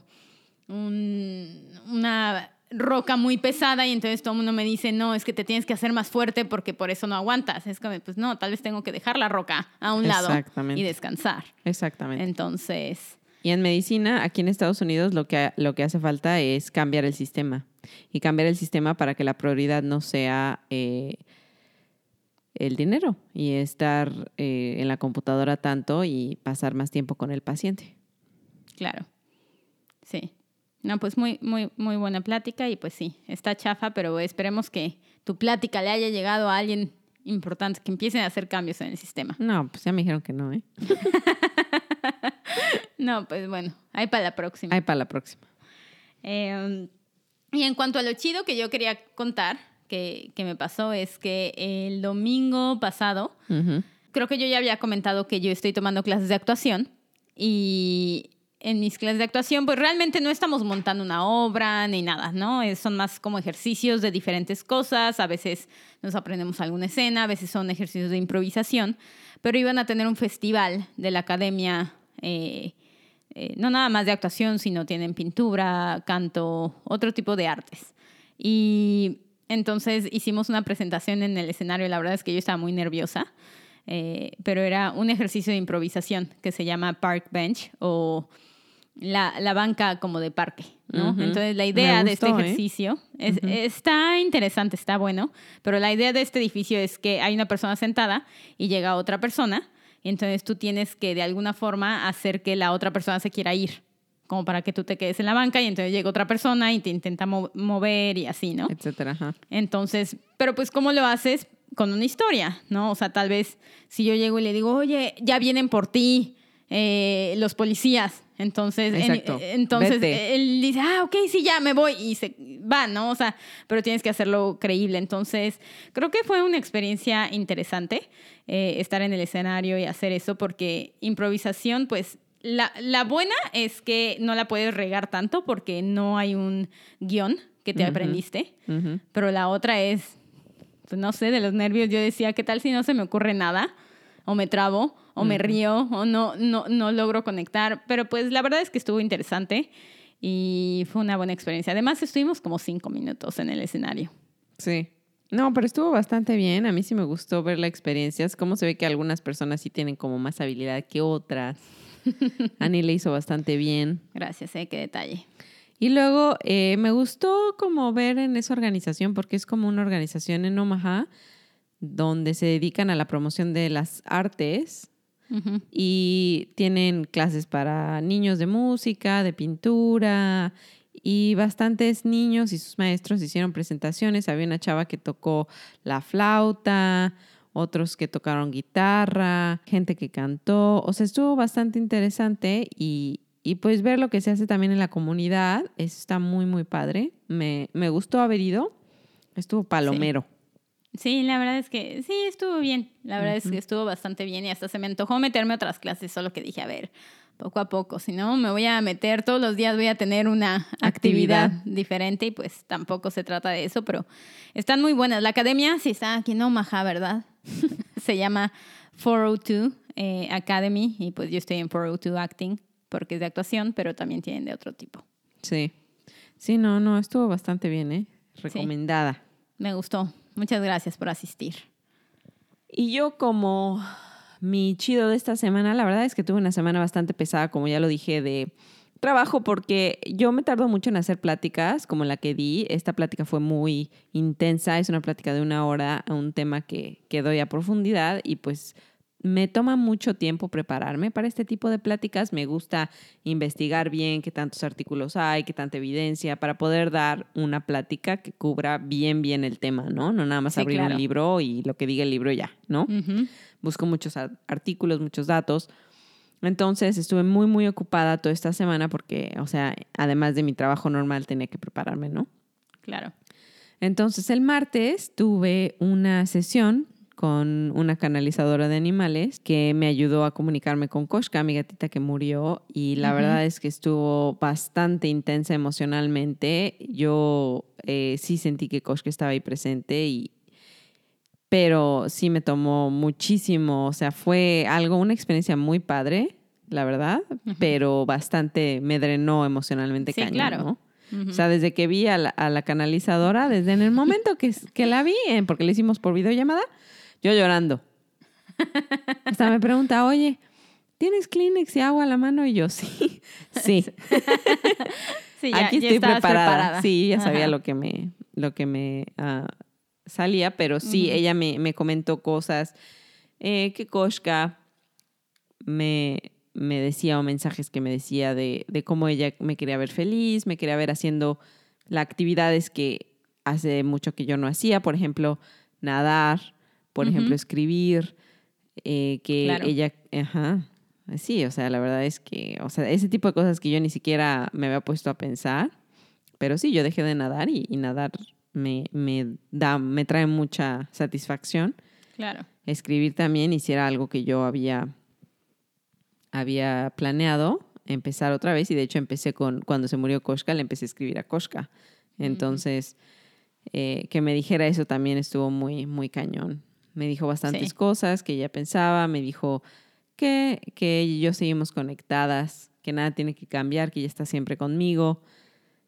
Speaker 2: un- una roca muy pesada y entonces todo el mundo me dice, no, es que te tienes que hacer más fuerte porque por eso no aguantas. Es como, pues no, tal vez tengo que dejar la roca a un lado y descansar.
Speaker 1: Exactamente.
Speaker 2: Entonces,
Speaker 1: Y en medicina, aquí en Estados Unidos, lo que, lo que hace falta es cambiar el sistema. Y cambiar el sistema para que la prioridad no sea eh, el dinero y estar eh, en la computadora tanto y pasar más tiempo con el paciente.
Speaker 2: claro. Sí. No, pues muy, muy, muy buena plática y pues sí, está chafa, pero esperemos que tu plática le haya llegado a alguien importante, que empiecen a hacer cambios en el sistema.
Speaker 1: No, pues ya me dijeron que no, ¿eh?
Speaker 2: No, pues bueno, ahí para la próxima.
Speaker 1: Ahí para la próxima.
Speaker 2: Eh, y en cuanto a lo chido que yo quería contar, que, que me pasó, es que el domingo pasado,
Speaker 1: Ujú.
Speaker 2: creo que yo ya había comentado que yo estoy tomando clases de actuación y, en mis clases de actuación, pues realmente no estamos montando una obra ni nada, ¿no? Es- Son más como ejercicios de diferentes cosas, a veces nos aprendemos alguna escena, a veces son ejercicios de improvisación, pero iban a tener un festival de la academia, eh, eh, no nada más de actuación, sino tienen pintura, canto, otro tipo de artes. Y entonces hicimos una presentación en el escenario, la verdad es que yo estaba muy nerviosa. Eh, pero era un ejercicio de improvisación que se llama Park Bench o la, la banca como de parque, ¿no? Entonces la idea de este
Speaker 1: ¿eh?
Speaker 2: ejercicio es- está interesante, está bueno, pero la idea de este edificio es que hay una persona sentada y llega otra persona y entonces tú tienes que de alguna forma hacer que la otra persona se quiera ir, como para que tú te quedes en la banca y entonces llega otra persona y te intenta mo- mover y así, ¿no?
Speaker 1: etcétera. Ajá.
Speaker 2: Entonces, pero pues ¿cómo lo haces? Con una historia, ¿no? O sea, tal vez si yo llego y le digo, oye, ya vienen por ti eh, los policías. Entonces, en- entonces
Speaker 1: Vete.
Speaker 2: él dice, ah, ok, sí, ya me voy y se va, ¿no? O sea, pero tienes que hacerlo creíble. Entonces, creo que fue una experiencia interesante eh, estar en el escenario y hacer eso porque improvisación, pues la, la buena es que no la puedes regar tanto porque no hay un guion que te aprendiste.
Speaker 1: Ujú.
Speaker 2: Pero la otra es, pues no sé, de los nervios. Yo decía, ¿qué tal si no se me ocurre nada? O me trabo, o me río, o no, no, no logro conectar. Pero pues la verdad es que estuvo interesante y fue una buena experiencia. Además, estuvimos como cinco minutos en el escenario.
Speaker 1: Sí. No, pero estuvo bastante bien. A mí sí me gustó ver la experiencia. Es como se ve que algunas personas sí tienen como más habilidad que otras. Ani le hizo bastante bien.
Speaker 2: Gracias, ¿eh? Qué detalle.
Speaker 1: Y luego eh, me gustó como ver en esa organización, porque es como una organización en Omaha donde se dedican a la promoción de las artes y tienen clases para niños de música, de pintura y bastantes niños y sus maestros hicieron presentaciones. Había una chava que tocó la flauta, otros que tocaron guitarra, gente que cantó. O sea, estuvo bastante interesante y, y pues ver lo que se hace también en la comunidad, eso está muy, muy padre. Me, me gustó haber ido. Estuvo palomero.
Speaker 2: Sí, la verdad es que sí, estuvo bien. La verdad es que estuvo bastante bien y hasta se me antojó meterme a otras clases, solo que dije, a ver, poco a poco, si no, me voy a meter todos los días, voy a tener una actividad,
Speaker 1: Actividad.
Speaker 2: diferente y pues tampoco se trata de eso, pero están muy buenas. La academia sí está aquí en Omaha, ¿verdad? se llama 402 eh, Academy y pues yo estoy en 402 Acting porque es de actuación, pero también tienen de otro tipo.
Speaker 1: Sí. Sí, no, no, estuvo bastante bien, ¿eh? Recomendada.
Speaker 2: Me gustó. Muchas gracias por asistir.
Speaker 1: Y yo como mi chido de esta semana, la verdad es que tuve una semana bastante pesada, como ya lo dije, de trabajo, porque yo me tardo mucho en hacer pláticas, como la que di. Esta plática fue muy intensa, es una plática de una hora, un tema que, que doy a profundidad y pues me toma mucho tiempo prepararme para este tipo de pláticas. Me gusta investigar bien qué tantos artículos hay, qué tanta evidencia, para poder dar una plática que cubra bien, bien el tema, ¿no? No nada más
Speaker 2: Sí,
Speaker 1: abrir
Speaker 2: claro.
Speaker 1: un libro y lo que diga el libro ya, ¿no? Busco muchos ar- artículos, muchos datos. Entonces estuve muy, muy ocupada toda esta semana porque, o sea, además de mi trabajo normal, tenía que prepararme, ¿no?
Speaker 2: Claro.
Speaker 1: Entonces el martes tuve una sesión con una canalizadora de animales que me ayudó a comunicarme con Koshka, mi gatita que murió, y la verdad es que estuvo bastante intensa emocionalmente. Yo eh, sí sentí que Koshka estaba ahí presente y pero sí me tomó muchísimo, o sea, fue algo, una experiencia muy padre, la verdad, pero bastante me drenó emocionalmente
Speaker 2: Sí,
Speaker 1: cañón,
Speaker 2: claro.
Speaker 1: O sea, desde que vi a la, a la canalizadora, desde en el momento que, que la vi, eh, porque le hicimos por videollamada, yo llorando. Hasta me pregunta, oye, ¿tienes Kleenex y agua a la mano? Y yo, sí, sí.
Speaker 2: Sí, ya-
Speaker 1: Aquí
Speaker 2: ya
Speaker 1: estoy preparada. Sí, ya sabía
Speaker 2: Ajá.
Speaker 1: lo que me, lo que me ah, salía, pero sí, ella me, me comentó cosas eh, que Koshka me, me decía o mensajes que me decía de, de cómo ella me quería ver feliz, me quería ver haciendo las actividades que hace mucho que yo no hacía, por ejemplo, nadar, por ejemplo, escribir, eh, que
Speaker 2: Claro.
Speaker 1: ella, ajá, sí, o sea, la verdad es que, o sea, ese tipo de cosas que yo ni siquiera me había puesto a pensar, pero sí, yo dejé de nadar y, y nadar me, me da, me trae mucha satisfacción.
Speaker 2: Claro.
Speaker 1: Escribir también hiciera algo que yo había, había planeado empezar otra vez y de hecho empecé con, cuando se murió Koshka, le empecé a escribir a Koshka. Entonces, eh, que me dijera eso también estuvo muy, muy cañón. Me dijo bastantes
Speaker 2: Sí.
Speaker 1: cosas que ella pensaba, me dijo que, que ella y yo seguimos conectadas, que nada tiene que cambiar, que ella está siempre conmigo.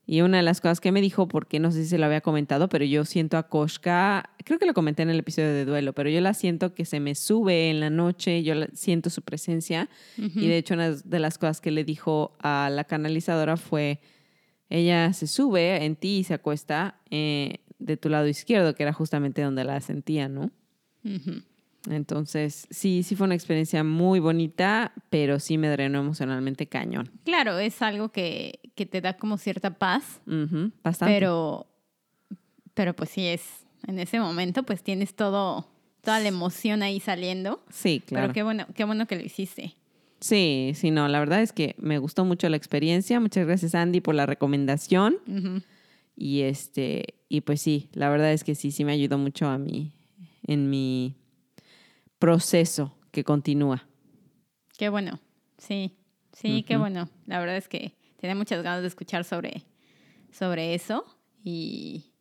Speaker 1: Y una de las cosas que me dijo, porque no sé si se lo había comentado, pero yo siento a Koshka, creo que lo comenté en el episodio de duelo, pero yo la siento que se me sube en la noche, yo la- siento su presencia. Y de hecho, una de las cosas que le dijo a la canalizadora fue, ella se sube en ti y se acuesta eh, de tu lado izquierdo, que era justamente donde la sentía, ¿no? Entonces, sí, sí fue una experiencia muy bonita, pero sí me drenó emocionalmente cañón.
Speaker 2: Claro, es algo que, que te da como cierta paz,
Speaker 1: bastante.
Speaker 2: pero, pero pues sí es, en ese momento pues tienes todo, toda la emoción ahí saliendo.
Speaker 1: sí, claro.
Speaker 2: Pero qué bueno, qué bueno que lo hiciste.
Speaker 1: Sí, sí, no, la verdad es que me gustó mucho la experiencia. Muchas gracias, Andy, por la recomendación. Y este, y pues sí, la verdad es que sí, sí me ayudó mucho a mí en mi proceso que continúa.
Speaker 2: Qué bueno, sí, sí, qué bueno. La verdad es que tenía muchas ganas de escuchar sobre, sobre eso y,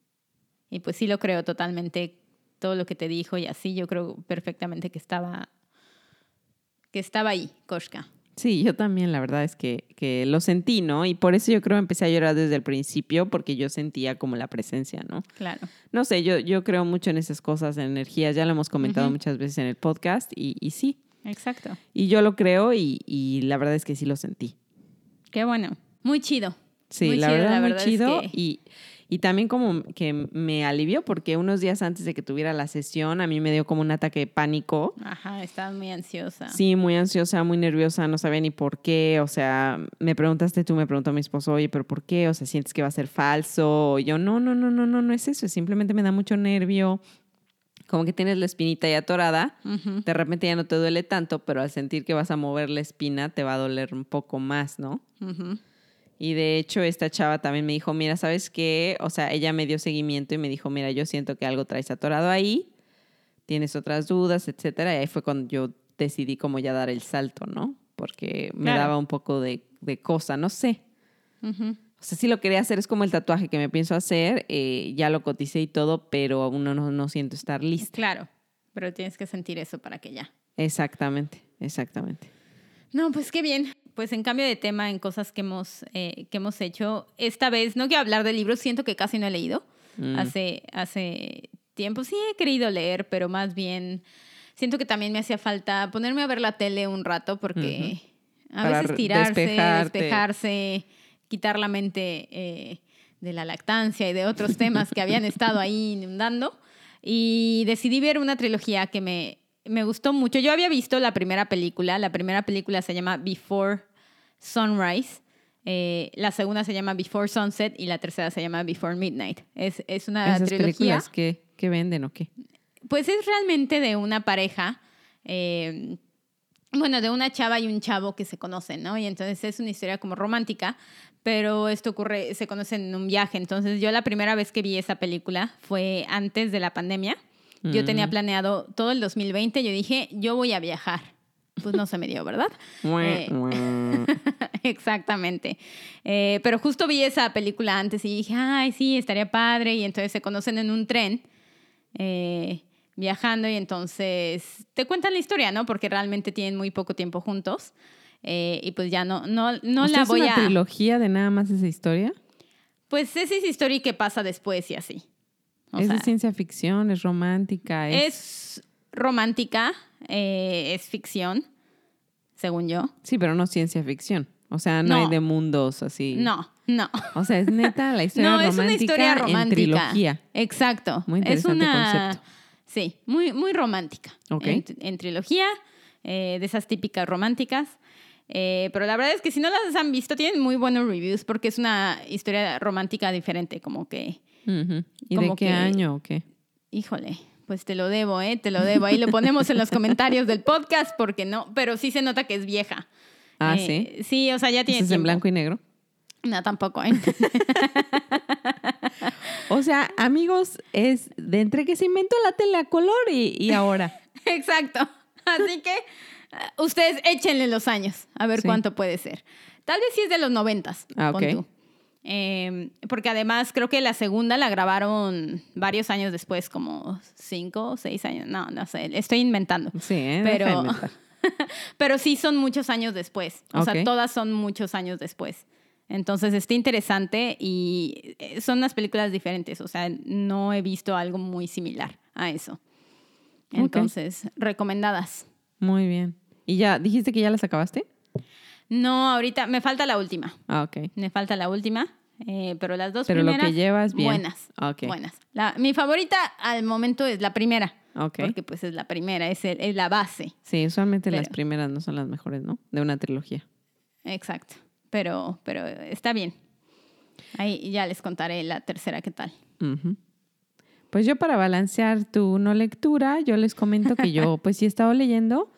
Speaker 2: y pues sí lo creo totalmente, todo lo que te dijo y así, yo creo perfectamente que estaba, que estaba ahí, Koshka.
Speaker 1: Sí, yo también, la verdad es que, que lo sentí, ¿no? Y por eso yo creo que empecé a llorar desde el principio, porque yo sentía como la presencia, ¿no?
Speaker 2: Claro.
Speaker 1: No sé, yo, yo creo mucho en esas cosas, en energías, ya lo hemos comentado muchas veces en el podcast, y, y sí,
Speaker 2: Exacto.
Speaker 1: y yo lo creo y, y la verdad es que sí lo sentí.
Speaker 2: Qué bueno. Muy chido.
Speaker 1: Sí,
Speaker 2: Muy
Speaker 1: la
Speaker 2: chido,
Speaker 1: verdad,
Speaker 2: la
Speaker 1: muy
Speaker 2: verdad es
Speaker 1: chido.
Speaker 2: que-
Speaker 1: Y, y también como que me alivió porque unos días antes de que tuviera la sesión a mí me dio como un ataque de pánico.
Speaker 2: Ajá, estabas muy ansiosa.
Speaker 1: Sí, muy ansiosa, muy nerviosa, no sabía ni por qué. O sea, me preguntaste tú, me preguntó mi esposo, oye, pero ¿por qué? O sea, ¿sientes que va a ser falso? Y yo, no, no, no, no, no, no es eso. Simplemente me da mucho nervio. Como que tienes la espinita ya atorada. De repente ya no te duele tanto, pero al sentir que vas a mover la espina te va a doler un poco más, ¿no?
Speaker 2: Ujú.
Speaker 1: Y de hecho, esta chava también me dijo, mira, ¿sabes qué? O sea, ella me dio seguimiento y me dijo, mira, yo siento que algo traes atorado ahí, tienes otras dudas, etcétera. Y ahí fue cuando yo decidí como ya dar el salto, ¿no? Porque me
Speaker 2: Claro.
Speaker 1: daba un poco de, de cosa, no sé.
Speaker 2: Ujú.
Speaker 1: O sea, sí lo quería hacer, es como el tatuaje que me pienso hacer, eh, ya lo coticé y todo, pero aún no, no, no siento estar lista.
Speaker 2: Claro, pero tienes que sentir eso para que ya.
Speaker 1: Exactamente, exactamente.
Speaker 2: No, pues qué bien. Pues en cambio de tema, en cosas que hemos, eh, que hemos hecho, esta vez no quiero hablar de libros, siento que casi no he leído.
Speaker 1: Mm.
Speaker 2: Hace, hace tiempo sí he querido leer, pero más bien siento que también me hacía falta ponerme a ver la tele un rato porque a
Speaker 1: Para
Speaker 2: veces
Speaker 1: re-
Speaker 2: tirarse,
Speaker 1: despejarte.
Speaker 2: despejarse, quitar la mente eh, de la lactancia y de otros temas que habían estado ahí inundando. Y decidí ver una trilogía que me, me gustó mucho. Yo había visto la primera película. La primera película se llama Before Sunrise. Eh, la segunda se llama Before Sunset y la tercera se llama Before Midnight. Es, es una
Speaker 1: ¿Esas
Speaker 2: trilogía.
Speaker 1: películas que, que venden o qué?
Speaker 2: Pues es realmente de una pareja, eh, bueno, de una chava y un chavo que se conocen, ¿no? Y entonces es una historia como romántica, pero esto ocurre, se conocen en un viaje. Entonces yo la primera vez que vi esa película fue antes de la pandemia. Yo tenía
Speaker 1: Mm.
Speaker 2: planeado todo el 2020, yo dije, yo voy a viajar. Pues no se me dio, ¿verdad? Eh, Exactamente. Eh, pero justo vi esa película antes y dije, ay, sí, estaría padre. Y entonces se conocen en un tren eh, viajando y entonces te cuentan la historia, ¿no? Porque realmente tienen muy poco tiempo juntos. Eh, y pues ya no, no, no
Speaker 1: ¿O sea,
Speaker 2: la
Speaker 1: es
Speaker 2: voy
Speaker 1: una
Speaker 2: a...
Speaker 1: trilogía de nada más esa historia?
Speaker 2: Pues esa es historia y qué pasa después y así. O
Speaker 1: es
Speaker 2: sea,
Speaker 1: de ciencia ficción, es romántica, es...
Speaker 2: es romántica, eh, es ficción, según yo.
Speaker 1: Sí, pero no ciencia ficción. O sea, no,
Speaker 2: No.
Speaker 1: hay de mundos así.
Speaker 2: No, no.
Speaker 1: O sea, es neta la historia
Speaker 2: No,
Speaker 1: romántica
Speaker 2: es una historia romántica.
Speaker 1: en trilogía.
Speaker 2: Exacto.
Speaker 1: Muy
Speaker 2: es
Speaker 1: interesante
Speaker 2: una,
Speaker 1: concepto.
Speaker 2: Sí, muy, muy romántica.
Speaker 1: Ok.
Speaker 2: En, en trilogía, eh, de esas típicas románticas. Eh, pero la verdad es que si no las han visto, tienen muy buenos reviews porque es una historia romántica diferente, como que,
Speaker 1: Ujú. ¿Y de
Speaker 2: Como
Speaker 1: qué
Speaker 2: que-
Speaker 1: año o qué?
Speaker 2: híjole, pues te lo debo, ¿eh? Te lo debo. Ahí lo ponemos en los comentarios del podcast porque no, pero sí se nota que es vieja.
Speaker 1: Ah,
Speaker 2: Eh,
Speaker 1: sí.
Speaker 2: Sí, o sea, ya tiene
Speaker 1: ¿Ese es en blanco y negro?
Speaker 2: No, tampoco, ¿eh?
Speaker 1: O sea, amigos, es de entre que se inventó la tele a color y, y ahora.
Speaker 2: Exacto. Así que Ustedes échenle los años, a ver
Speaker 1: Sí.
Speaker 2: cuánto puede ser. Tal vez sí es de los noventas.
Speaker 1: Ah,
Speaker 2: pon
Speaker 1: ok.
Speaker 2: tú. Eh, porque además creo que la segunda la grabaron varios años después, como cinco o seis años. No, no sé, estoy inventando.
Speaker 1: Sí, ¿eh?
Speaker 2: Pero-
Speaker 1: de.
Speaker 2: Pero sí son muchos años después. O
Speaker 1: Ok.
Speaker 2: sea, todas son muchos años después. Entonces está interesante y eh, son unas películas diferentes. O sea, no he visto algo muy similar a eso. Entonces, recomendadas.
Speaker 1: Muy bien. ¿Y ya dijiste que ya las acabaste?
Speaker 2: No, ahorita me falta la última.
Speaker 1: Ah, ok.
Speaker 2: Me falta la última. eh, pero las dos
Speaker 1: Pero lo
Speaker 2: primeras.
Speaker 1: que llevas, bien.
Speaker 2: Buenas.
Speaker 1: Ok.
Speaker 2: Buenas. La- mi favorita al momento es la primera.
Speaker 1: Ok.
Speaker 2: Porque pues es la primera, es, el- es la base.
Speaker 1: Sí, usualmente las primeras no son las mejores, ¿no? De una trilogía.
Speaker 2: Exacto. Pero, pero está bien. Ahí ya les contaré la tercera qué tal.
Speaker 1: Ujú. Pues yo para balancear tu no lectura, yo les comento que yo pues sí he estado leyendo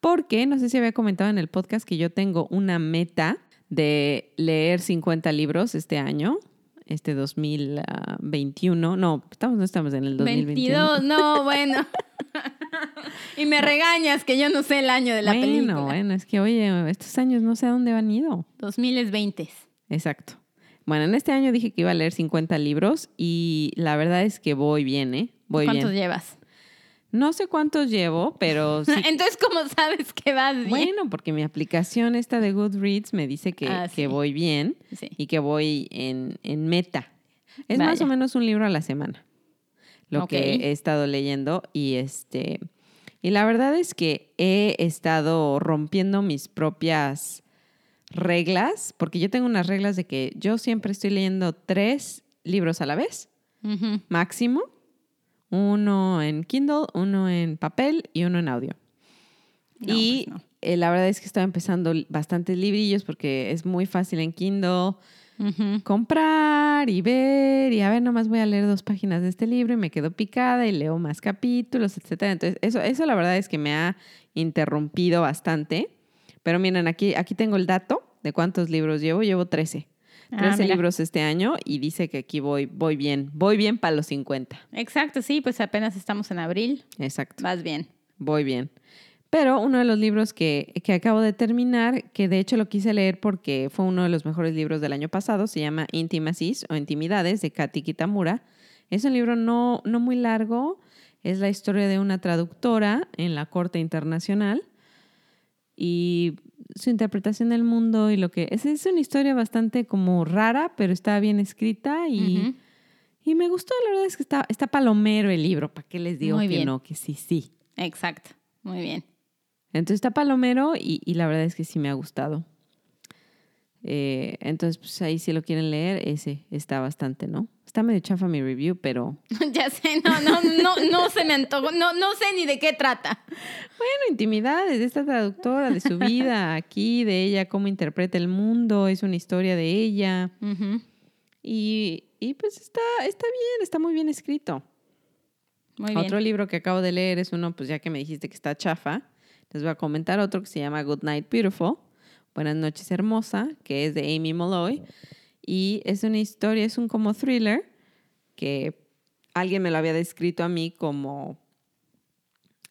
Speaker 1: porque no sé si había comentado en el podcast que yo tengo una meta de leer 50 libros este año, este 2021. No, estamos, no estamos en el 2021.
Speaker 2: 22, no, bueno. y me regañas que yo no sé el año de la
Speaker 1: bueno,
Speaker 2: película.
Speaker 1: bueno, es que oye, estos años no sé a dónde han ido.
Speaker 2: 2020.
Speaker 1: Exacto. Bueno, en este año dije que iba a leer 50 libros y la verdad es que voy bien, ¿eh? Voy
Speaker 2: ¿Cuántos
Speaker 1: bien.
Speaker 2: llevas?
Speaker 1: No sé cuántos llevo, pero sí.
Speaker 2: Entonces, ¿cómo sabes que vas bien?
Speaker 1: bueno, porque mi aplicación esta de Goodreads me dice que,
Speaker 2: Ah,
Speaker 1: que voy bien
Speaker 2: Sí.
Speaker 1: y que voy en, en meta. Es más o menos un libro a la semana lo que he estado leyendo y este y la verdad es que he estado rompiendo mis propias reglas porque yo tengo unas reglas de que yo siempre estoy leyendo tres libros a la vez máximo uno en Kindle uno en papel y uno en audio
Speaker 2: No,
Speaker 1: y
Speaker 2: pues no.
Speaker 1: eh, la verdad es que estaba empezando bastantes librillos porque es muy fácil en Kindle comprar y ver y a ver, nomás voy a leer dos páginas de este libro y me quedo picada y leo más capítulos, etcétera. Entonces, eso, eso la verdad es que me ha interrumpido bastante. Pero miren, aquí, aquí tengo el dato de cuántos libros llevo. Llevo 13.
Speaker 2: Ah,
Speaker 1: 13
Speaker 2: mira.
Speaker 1: libros este año y dice que aquí voy, voy bien. Voy bien para los 50.
Speaker 2: Exacto, sí, pues apenas estamos en abril.
Speaker 1: Exacto.
Speaker 2: Vas bien.
Speaker 1: Voy bien. Pero uno de los libros que, que acabo de terminar, que de hecho lo quise leer porque fue uno de los mejores libros del año pasado, se llama Intimacies o Intimidades de Kati Kitamura. Es un libro no, no muy largo, es la historia de una traductora en la Corte Internacional y su interpretación del mundo y lo que es. Es una historia bastante como rara, pero está bien escrita y, y me gustó. La verdad es que está, está palomero el libro. ¿Para qué les digo
Speaker 2: Muy
Speaker 1: que
Speaker 2: bien.
Speaker 1: no? Que sí, sí.
Speaker 2: Exacto. Muy bien.
Speaker 1: Entonces está palomero y, y la verdad es que sí me ha gustado. Eh, entonces, pues ahí si lo quieren leer, ese está bastante, ¿no? Está medio chafa mi review, pero
Speaker 2: ya sé, no, no, no, no se me antojó. No, no sé ni de qué trata.
Speaker 1: bueno, intimidades de esta traductora, de su vida aquí, de ella, cómo interpreta el mundo, es una historia de ella. Y, y pues está, está bien, está muy bien escrito.
Speaker 2: Muy bien.
Speaker 1: Otro libro que acabo de leer es uno, pues ya que me dijiste que está chafa, les voy a comentar otro que se llama Good Night Beautiful, Buenas noches hermosa, que es de Amy Molloy. Y es una historia, es un como thriller que alguien me lo había descrito a mí como...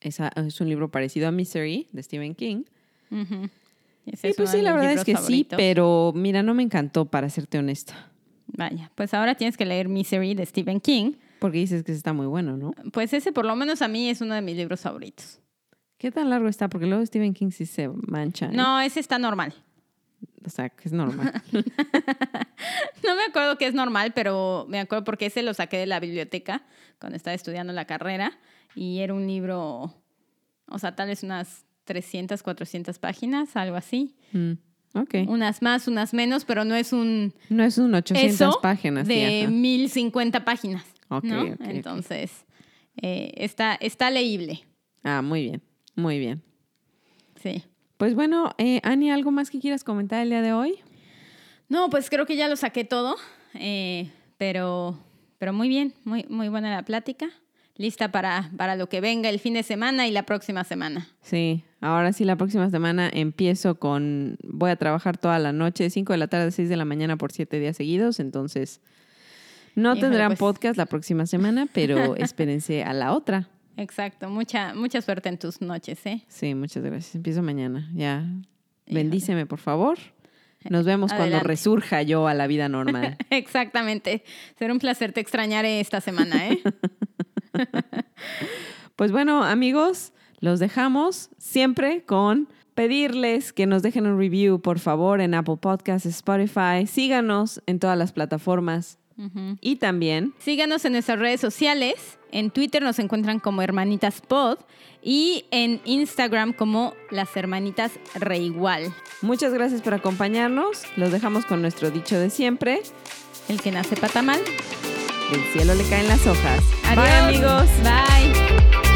Speaker 1: esa- es un libro parecido a Misery de Stephen King.
Speaker 2: Ese
Speaker 1: Y
Speaker 2: es
Speaker 1: pues sí, la verdad es que sí, pero mira, no me encantó, para serte honesta.
Speaker 2: Vaya, pues ahora tienes que leer Misery de Stephen King.
Speaker 1: Porque dices que está muy bueno, ¿no?
Speaker 2: Pues ese por lo menos a mí es uno de mis libros favoritos.
Speaker 1: ¿Qué tan largo está? Porque luego Stephen King sí se mancha. ¿eh?
Speaker 2: No, ese está normal.
Speaker 1: O sea, que es normal.
Speaker 2: No me acuerdo que es normal, pero me acuerdo porque ese lo saqué de la biblioteca cuando estaba estudiando la carrera y era un libro, o sea, tal vez unas 300, 400 páginas, algo así.
Speaker 1: Mm, ok.
Speaker 2: Unas más, unas menos, pero no es un
Speaker 1: No es un 800
Speaker 2: eso
Speaker 1: páginas.
Speaker 2: de
Speaker 1: ajá.
Speaker 2: 1050 páginas.
Speaker 1: Ok,
Speaker 2: ¿no?
Speaker 1: ok, ok.
Speaker 2: Entonces, eh, está, está leíble.
Speaker 1: Ah, muy bien, muy bien.
Speaker 2: Sí.
Speaker 1: Pues bueno, eh, Ani, ¿algo más que quieras comentar el día de hoy?
Speaker 2: No, pues creo que ya lo saqué todo, eh, pero, pero muy bien, muy, muy buena la plática. Lista para, para lo que venga el fin de semana y la próxima semana.
Speaker 1: Sí, ahora sí, la próxima semana empiezo con, voy a trabajar toda la noche, de 5 de la tarde a 6 de la mañana por 7 días seguidos, entonces no
Speaker 2: Híjole,
Speaker 1: tendrán
Speaker 2: pues.
Speaker 1: podcast la próxima semana, pero espérense a la otra.
Speaker 2: Exacto, mucha, mucha suerte en tus noches, ¿eh?
Speaker 1: Sí, muchas gracias. Empiezo mañana. Ya. Bendíceme, por favor. Nos vemos cuando resurja yo a la vida normal.
Speaker 2: Exactamente. Será un placer, te extrañaré esta semana, ¿eh?
Speaker 1: Pues bueno, amigos, los dejamos siempre con pedirles que nos dejen un review, por favor, en Apple Podcasts, Spotify. Síganos en todas las plataformas. Y también,
Speaker 2: Síganos en nuestras redes sociales. En Twitter nos encuentran como Hermanitas Pod y en Instagram como Las Hermanitas Reigual.
Speaker 1: muchas gracias por acompañarnos. Los dejamos con nuestro dicho de siempre.
Speaker 2: El que nace pata mal.
Speaker 1: Del cielo le caen las hojas.
Speaker 2: Adiós.
Speaker 1: Bye, amigos.
Speaker 2: Bye.